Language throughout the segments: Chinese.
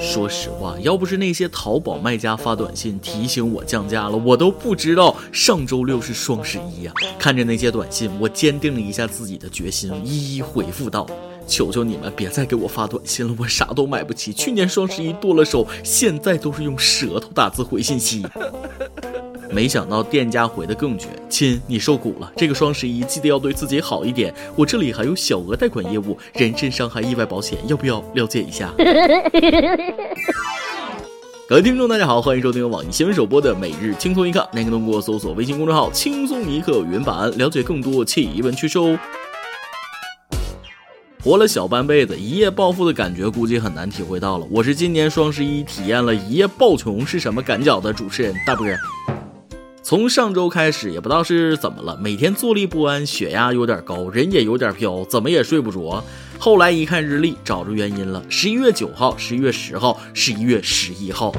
说实话，要不是那些淘宝卖家发短信提醒我降价了，我都不知道上周六是双十一呀。看着那些短信，我坚定了一下自己的决心，一一回复道：“求求你们别再给我发短信了，我啥都买不起。去年双十一剁了手，现在都是用舌头打字回信息。” 没想到店家回的更绝，亲，你受苦了。这个双十一记得要对自己好一点。我这里还有小额贷款业务，人身伤害意外保险，要不要了解一下？各位听众，大家好，欢迎收听网易新闻首播的每日轻松一刻。您可以通过搜索微信公众号“轻松一刻”原版了解更多奇闻趣事哦。活了小半辈子，一夜暴富的感觉估计很难体会到了。我是今年双十一体验了一夜暴穷是什么感觉的主持人大波。从上周开始，也不知道是怎么了，每天坐立不安，血压有点高，人也有点飘，怎么也睡不着。后来一看日历，找着原因了：十一月九号、十一月十号、十一月十一号，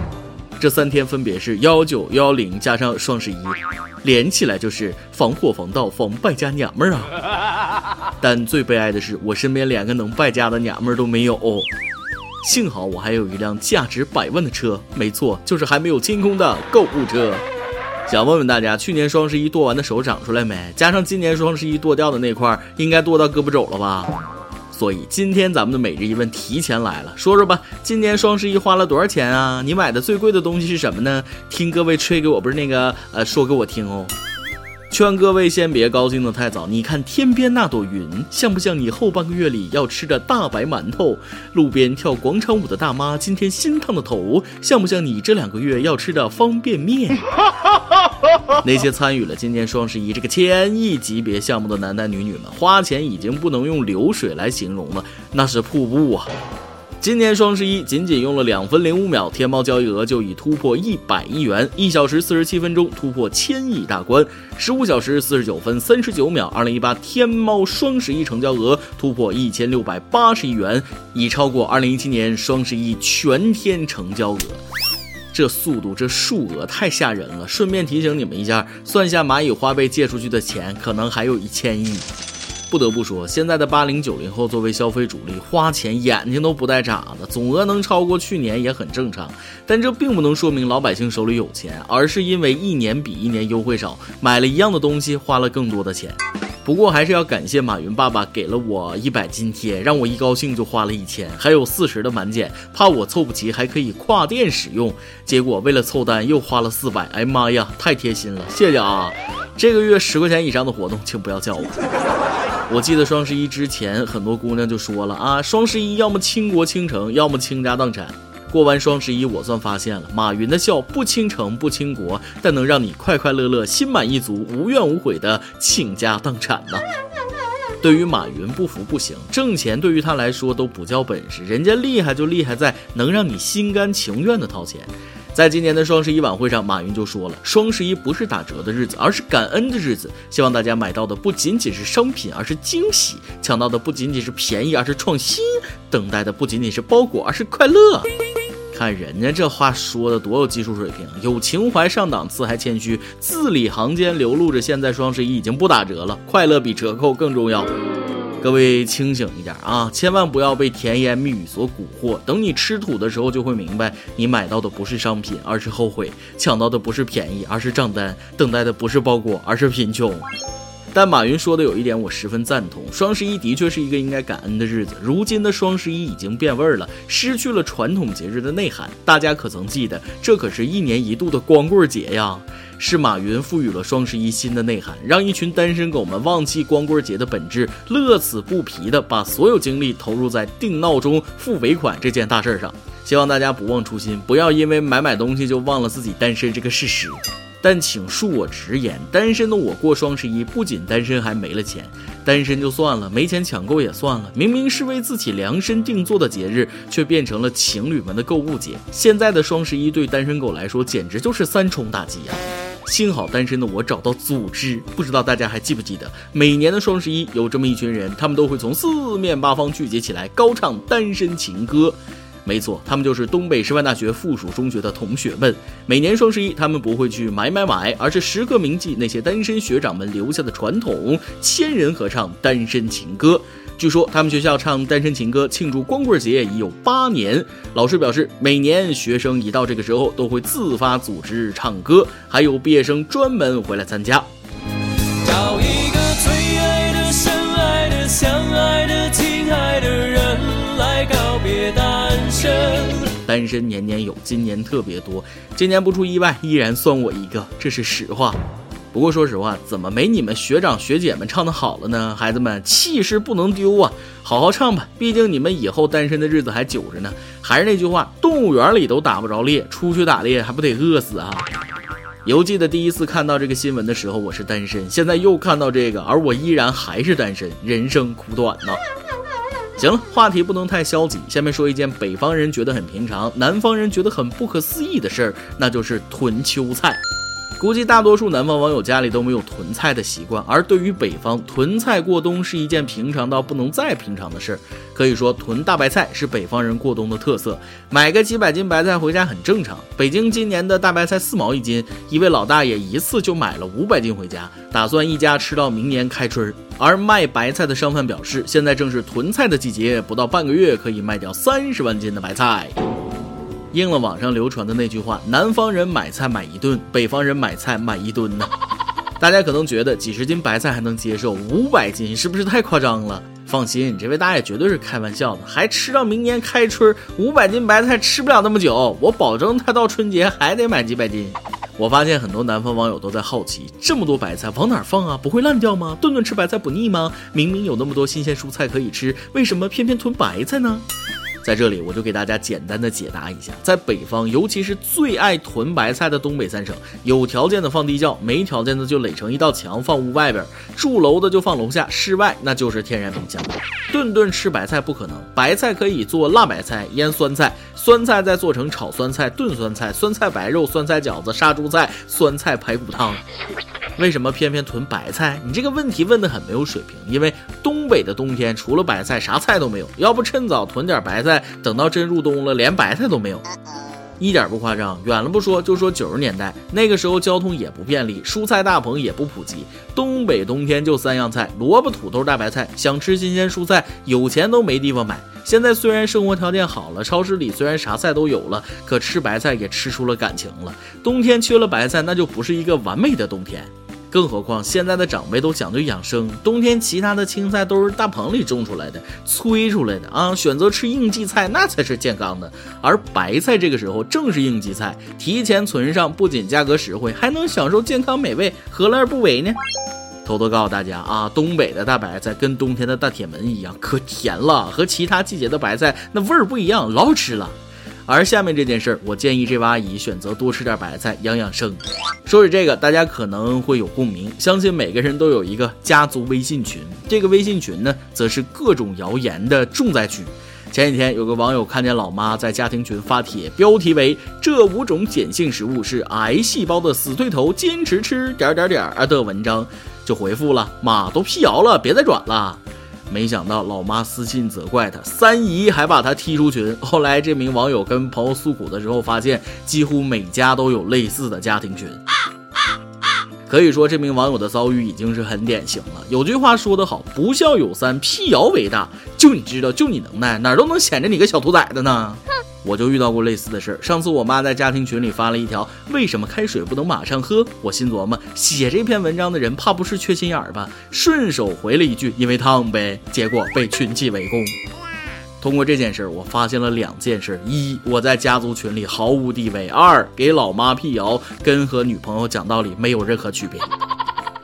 这三天分别是幺九幺幺零加上双十一，连起来就是防火防盗防败家娘们儿啊！但最悲哀的是，我身边连个能败家的娘们儿都没有。幸好我还有一辆价值百万的车，没错，就是还没有清空的购物车。想问问大家，去年双十一剁完的手长出来没？加上今年双十一剁掉的那块，应该剁到胳膊肘了吧？所以今天咱们的每日一问提前来了，说说吧，今年双十一花了多少钱啊？你买的最贵的东西是什么呢？听各位吹给我，不是那个呃，说给我听哦。劝各位先别高兴的太早，你看天边那朵云，像不像你后半个月里要吃的大白馒头？路边跳广场舞的大妈，今天心烫的头，像不像你这两个月要吃的方便面？那些参与了今年双十一这个千亿级别项目的男男女女们，花钱已经不能用流水来形容了，那是瀑布啊！今年双十一仅仅用了两分零五秒，天猫交易额就已突破一百亿元；一小时四十七分钟突破千亿大关；十五小时四十九分三十九秒，二零一八天猫双十一成交额突破一千六百八十亿元，已超过二零一七年双十一全天成交额。这速度，这数额太吓人了！顺便提醒你们一下，算下蚂蚁花呗借出去的钱，可能还有一千亿。不得不说，现在的八零九零后作为消费主力，花钱眼睛都不带眨的，总额能超过去年也很正常。但这并不能说明老百姓手里有钱，而是因为一年比一年优惠少，买了一样的东西花了更多的钱。不过还是要感谢马云爸爸给了我一百津贴，让我一高兴就花了一千，还有四十的满减，怕我凑不齐还可以跨店使用。结果为了凑单又花了四百，哎妈呀，太贴心了，谢谢啊！这个月十块钱以上的活动，请不要叫我。我记得双十一之前，很多姑娘就说了啊，双十一要么倾国倾城，要么倾家荡产。过完双十一，我算发现了，马云的笑不倾城不倾国，但能让你快快乐乐、心满意足、无怨无悔的倾家荡产呢。对于马云不服不行，挣钱对于他来说都不叫本事，人家厉害就厉害在能让你心甘情愿的掏钱。在今年的双十一晚会上，马云就说了：“双十一不是打折的日子，而是感恩的日子。希望大家买到的不仅仅是商品，而是惊喜；抢到的不仅仅是便宜，而是创新；等待的不仅仅是包裹，而是快乐。”看人家这话说的多有技术水平，有情怀上档次还谦虚，字里行间流露着现在双十一已经不打折了，快乐比折扣更重要。各位清醒一点啊，千万不要被甜言蜜语所蛊惑。等你吃土的时候，就会明白，你买到的不是商品，而是后悔；抢到的不是便宜，而是账单；等待的不是包裹，而是贫穷。但马云说的有一点我十分赞同，双十一的确是一个应该感恩的日子。如今的双十一已经变味儿了，失去了传统节日的内涵。大家可曾记得，这可是一年一度的光棍节呀！是马云赋予了双十一新的内涵，让一群单身狗们忘记光棍节的本质，乐此不疲的把所有精力投入在定闹钟、付尾款这件大事上。希望大家不忘初心，不要因为买买东西就忘了自己单身这个事实。但请恕我直言，单身的我过双十一不仅单身，还没了钱。单身就算了，没钱抢购也算了。明明是为自己量身定做的节日，却变成了情侣们的购物节。现在的双十一对单身狗来说，简直就是三重打击呀！幸好单身的我找到组织，不知道大家还记不记得，每年的双十一有这么一群人，他们都会从四面八方聚集起来，高唱单身情歌。没错，他们就是东北师范大学附属中学的同学们。每年双十一，他们不会去买买买，而是时刻铭记那些单身学长们留下的传统，千人合唱单身情歌。据说他们学校唱单身情歌庆祝光棍节已有八年。老师表示，每年学生一到这个时候都会自发组织唱歌，还有毕业生专门回来参加。找一个最爱的、深爱的、相爱的、亲爱的人来告别大单身年年有，今年特别多，今年不出意外，依然算我一个，这是实话。不过说实话，怎么没你们学长学姐们唱的好了呢？孩子们，气势不能丢啊！好好唱吧，毕竟你们以后单身的日子还久着呢。还是那句话，动物园里都打不着猎，出去打猎还不得饿死啊？犹记得第一次看到这个新闻的时候，我是单身，现在又看到这个，而我依然还是单身，人生苦短呐。行了，话题不能太消极，下面说一件北方人觉得很平常，南方人觉得很不可思议的事儿，那就是囤秋菜。估计大多数南方网友家里都没有囤菜的习惯，而对于北方，囤菜过冬是一件平常到不能再平常的事儿。可以说，囤大白菜是北方人过冬的特色，买个几百斤白菜回家很正常。北京今年的大白菜四毛一斤，一位老大爷一次就买了五百斤回家，打算一家吃到明年开春儿。而卖白菜的商贩表示，现在正是囤菜的季节，不到半个月可以卖掉三十万斤的白菜。应了网上流传的那句话：南方人买菜买一顿，北方人买菜买一吨呢。大家可能觉得几十斤白菜还能接受，五百斤是不是太夸张了？放心，这位大爷绝对是开玩笑的，还吃到明年开春，五百斤白菜吃不了那么久，我保证他到春节还得买几百斤。我发现很多南方网友都在好奇，这么多白菜往哪儿放啊？不会烂掉吗？顿顿吃白菜不腻吗？明明有那么多新鲜蔬菜可以吃，为什么偏偏囤白菜呢？在这里，我就给大家简单的解答一下，在北方，尤其是最爱囤白菜的东北三省，有条件的放地窖，没条件的就垒成一道墙放屋外边，住楼的就放楼下，室外那就是天然冰箱。顿顿吃白菜不可能，白菜可以做辣白菜、腌酸菜，酸菜再做成炒酸菜、炖酸菜、酸菜白肉、酸菜饺子、杀猪菜、酸菜排骨汤。为什么偏偏囤白菜？你这个问题问得很没有水平。因为东北的冬天除了白菜啥菜都没有，要不趁早囤点白菜，等到真入冬了连白菜都没有，一点不夸张。远了不说，就说九十年代那个时候交通也不便利，蔬菜大棚也不普及，东北冬天就三样菜：萝卜、土豆、大白菜。想吃新鲜蔬菜，有钱都没地方买。现在虽然生活条件好了，超市里虽然啥菜都有了，可吃白菜也吃出了感情了。冬天缺了白菜，那就不是一个完美的冬天。更何况现在的长辈都讲究养生，冬天其他的青菜都是大棚里种出来的、催出来的啊，选择吃应季菜那才是健康的。而白菜这个时候正是应季菜，提前存上，不仅价格实惠，还能享受健康美味，何乐而不为呢？偷偷告诉大家啊，东北的大白菜跟冬天的大铁门一样，可甜了，和其他季节的白菜那味儿不一样，老好吃了。而下面这件事儿，我建议这位阿姨选择多吃点白菜，养养生。说起这个，大家可能会有共鸣，相信每个人都有一个家族微信群。这个微信群呢，则是各种谣言的重灾区。前几天有个网友看见老妈在家庭群发帖，标题为“这五种碱性食物是癌细胞的死对头，坚持吃点点点”的文章，就回复了：“妈都辟谣了，别再转了。”没想到老妈私信责怪他，三姨还把他踢出群。后来这名网友跟朋友诉苦的时候，发现几乎每家都有类似的家庭群。可以说，这名网友的遭遇已经是很典型了。有句话说得好，不孝有三，辟谣为大。就你知道，就你能耐，哪都能显着你个小兔崽子呢。我就遇到过类似的事儿。上次我妈在家庭群里发了一条“为什么开水不能马上喝”，我心琢磨，写这篇文章的人怕不是缺心眼儿吧？顺手回了一句“因为烫呗”，结果被群起围攻。通过这件事儿，我发现了两件事：一，我在家族群里毫无地位；二，给老妈辟谣跟和女朋友讲道理没有任何区别。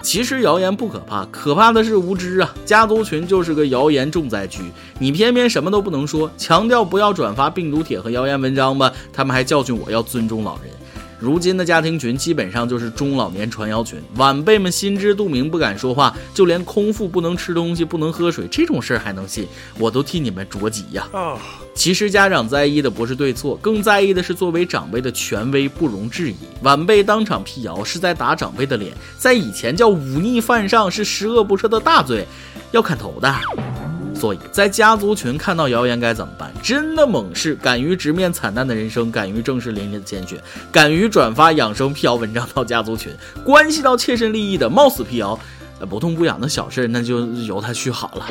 其实谣言不可怕，可怕的是无知啊！家族群就是个谣言重灾区，你偏偏什么都不能说，强调不要转发病毒帖和谣言文章吧，他们还教训我要尊重老人。如今的家庭群基本上就是中老年传谣群，晚辈们心知肚明，不敢说话，就连空腹不能吃东西、不能喝水这种事儿还能信，我都替你们着急呀！其实家长在意的不是对错，更在意的是作为长辈的权威不容置疑。晚辈当场辟谣是在打长辈的脸，在以前叫忤逆犯上，是十恶不赦的大罪，要砍头的。所以在家族群看到谣言该怎么办？真的猛士，敢于直面惨淡的人生，敢于正视淋漓的鲜血，敢于转发养生辟谣文章到家族群，关系到切身利益的冒死辟谣，不痛不痒的小事那就由他去好了。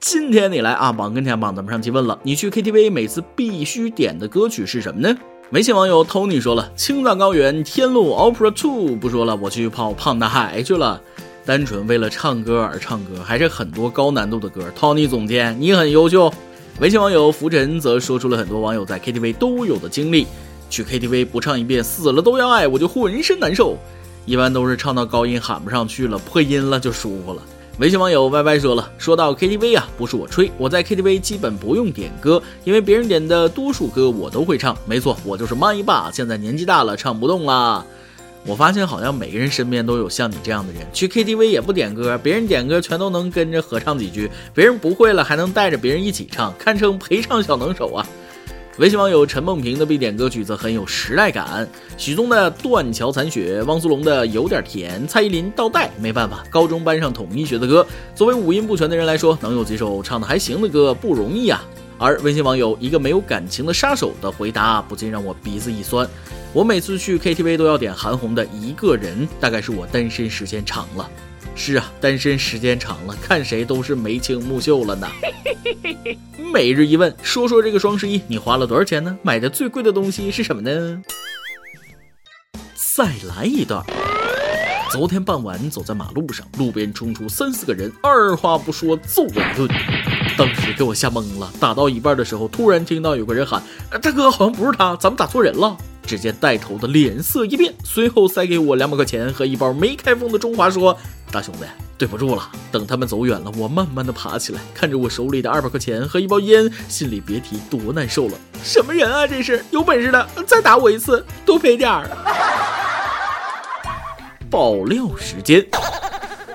今天你来啊，榜跟前榜咱们上期问了，你去 KTV 每次必须点的歌曲是什么呢？微信网友 Tony 说了，青藏高原天路 Opera Two，不说了，我去泡胖大海去了。单纯为了唱歌而唱歌，还是很多高难度的歌。Tony 总监，你很优秀。微信网友浮尘则说出了很多网友在 KTV 都有的经历。去 KTV 不唱一遍死了都要爱，我就浑身难受。一般都是唱到高音喊不上去了，破音了就舒服了。微信网友 Y Y 说了，说到 KTV 啊，不是我吹，我在 KTV 基本不用点歌，因为别人点的多数歌我都会唱。没错，我就是麦霸，现在年纪大了唱不动啦。我发现好像每个人身边都有像你这样的人，去 KTV 也不点歌，别人点歌全都能跟着合唱几句，别人不会了还能带着别人一起唱，堪称陪唱小能手啊。微信网友陈梦平的必点歌曲则很有时代感，许嵩的《断桥残雪》，汪苏泷的《有点甜》，蔡依林《倒带》。没办法，高中班上统一学的歌，作为五音不全的人来说，能有几首唱的还行的歌不容易啊。而微信网友一个没有感情的杀手的回答，不禁让我鼻子一酸。我每次去 KTV 都要点韩红的《一个人》，大概是我单身时间长了。是啊，单身时间长了，看谁都是眉清目秀了呢。每日一问，说说这个双十一你花了多少钱呢？买的最贵的东西是什么呢？再来一段。昨天傍晚走在马路上，路边冲出三四个人，二话不说揍我一顿，当时给我吓懵了。打到一半的时候，突然听到有个人喊：“大哥，好像不是他，咱们打错人了。”只见带头的脸色一变，随后塞给我两百块钱和一包没开封的中华，说：“大兄弟，对不住了。”等他们走远了，我慢慢的爬起来，看着我手里的二百块钱和一包烟，心里别提多难受了。什么人啊，这是！有本事的再打我一次，多赔点儿。爆料时间。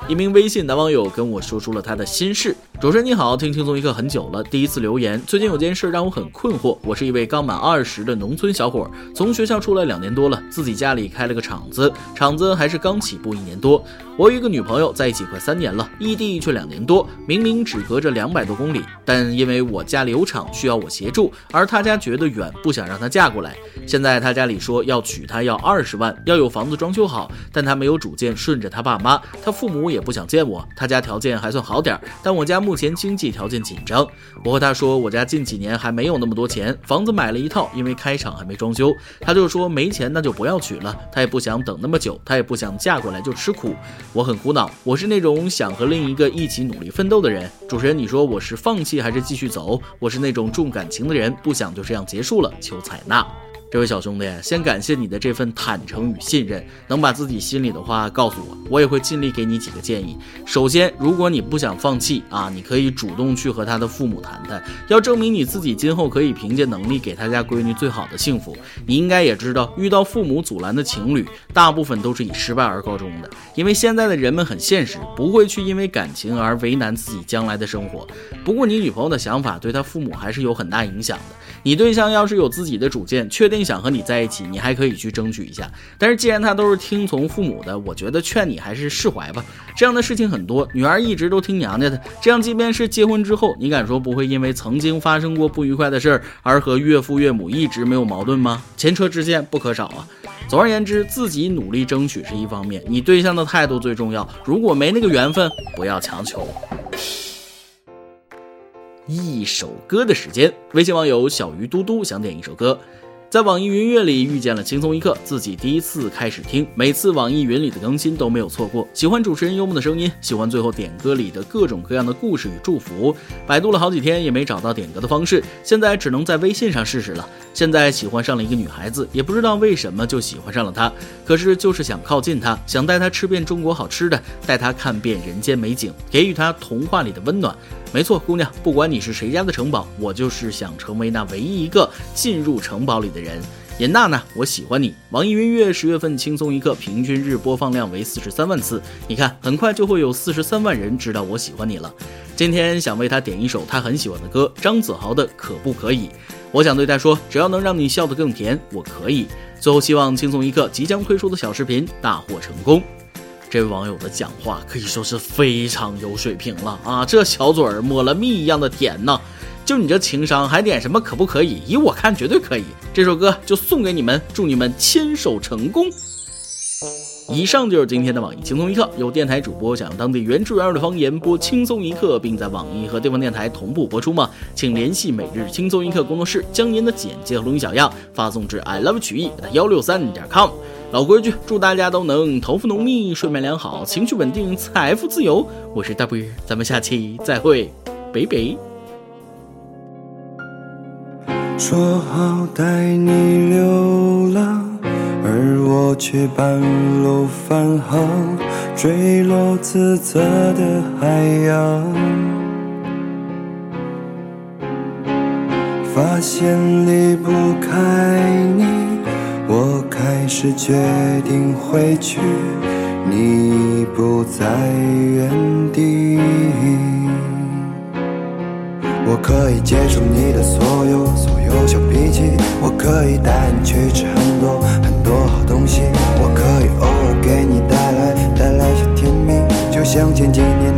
一名微信男网友跟我说出了他的心事。主持人你好，听轻松一刻很久了，第一次留言。最近有件事让我很困惑。我是一位刚满二十的农村小伙，从学校出来两年多了，自己家里开了个厂子，厂子还是刚起步一年多。我与一个女朋友，在一起快三年了，异地却两年多，明明只隔着两百多公里，但因为我家里有厂需要我协助，而她家觉得远，不想让她嫁过来。现在她家里说要娶她要二十万，要有房子装修好，但她没有主见，顺着她爸妈，她父母也不想见我。他家条件还算好点儿，但我家目前经济条件紧张。我和他说，我家近几年还没有那么多钱，房子买了一套，因为开厂还没装修。他就说没钱那就不要娶了，他也不想等那么久，他也不想嫁过来就吃苦。我很苦恼，我是那种想和另一个一起努力奋斗的人。主持人，你说我是放弃还是继续走？我是那种重感情的人，不想就这样结束了，求采纳。这位小兄弟，先感谢你的这份坦诚与信任，能把自己心里的话告诉我，我也会尽力给你几个建议。首先，如果你不想放弃啊，你可以主动去和他的父母谈谈，要证明你自己今后可以凭借能力给他家闺女最好的幸福。你应该也知道，遇到父母阻拦的情侣，大部分都是以失败而告终的，因为现在的人们很现实，不会去因为感情而为难自己将来的生活。不过，你女朋友的想法对他父母还是有很大影响的。你对象要是有自己的主见，确定。想和你在一起，你还可以去争取一下。但是既然他都是听从父母的，我觉得劝你还是释怀吧。这样的事情很多，女儿一直都听娘家的，这样即便是结婚之后，你敢说不会因为曾经发生过不愉快的事儿而和岳父岳母一直没有矛盾吗？前车之鉴不可少啊。总而言之，自己努力争取是一方面，你对象的态度最重要。如果没那个缘分，不要强求。一首歌的时间，微信网友小鱼嘟嘟想点一首歌。在网易云音乐里遇见了轻松一刻，自己第一次开始听，每次网易云里的更新都没有错过。喜欢主持人幽默的声音，喜欢最后点歌里的各种各样的故事与祝福。百度了好几天也没找到点歌的方式，现在只能在微信上试试了。现在喜欢上了一个女孩子，也不知道为什么就喜欢上了她，可是就是想靠近她，想带她吃遍中国好吃的，带她看遍人间美景，给予她童话里的温暖。没错，姑娘，不管你是谁家的城堡，我就是想成为那唯一一个进入城堡里的人。严娜娜，我喜欢你。网易云音乐十月份轻松一刻平均日播放量为四十三万次，你看，很快就会有四十三万人知道我喜欢你了。今天想为他点一首他很喜欢的歌，张子豪的《可不可以》。我想对他说，只要能让你笑得更甜，我可以。最后，希望轻松一刻即将推出的小视频大获成功。这位网友的讲话可以说是非常有水平了啊！这小嘴儿抹了蜜一样的甜呢。就你这情商，还点什么可不可以？以我看，绝对可以。这首歌就送给你们，祝你们牵手成功。以上就是今天的网易轻松一刻，由电台主播想用当地原汁原味的方言播轻松一刻，并在网易和地方电台同步播出吗？请联系每日轻松一刻工作室，将您的简介和录音小样发送至 i love 曲艺幺六三点 com。老规矩祝大家都能头发浓密睡眠良好情绪稳定财富自由。我是大不语咱们下期再会。拜拜说好带你流浪而我却半路返航坠落自责的海洋。发现离不开你还是决定回去，你已不在原地。我可以接受你的所有所有小脾气，我可以带你去吃很多很多好东西，我可以偶尔给你带来带来些甜蜜，就像前几年。